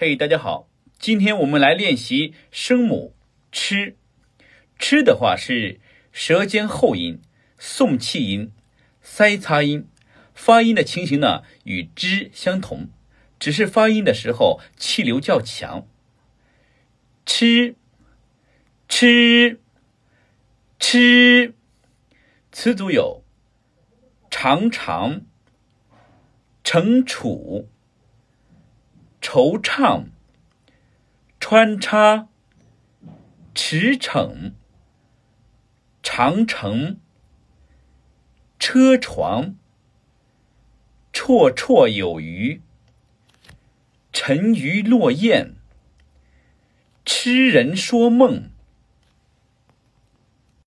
嘿，大家好，今天我们来练习声母“吃”。吃的话是舌尖后音、送气音、塞擦音，发音的情形呢与之相同，只是发音的时候气流较强。吃，吃，吃，词组有常常、惩处。惆怅、穿插、驰骋、长城、车床、绰绰有余、沉鱼落雁、痴人说梦。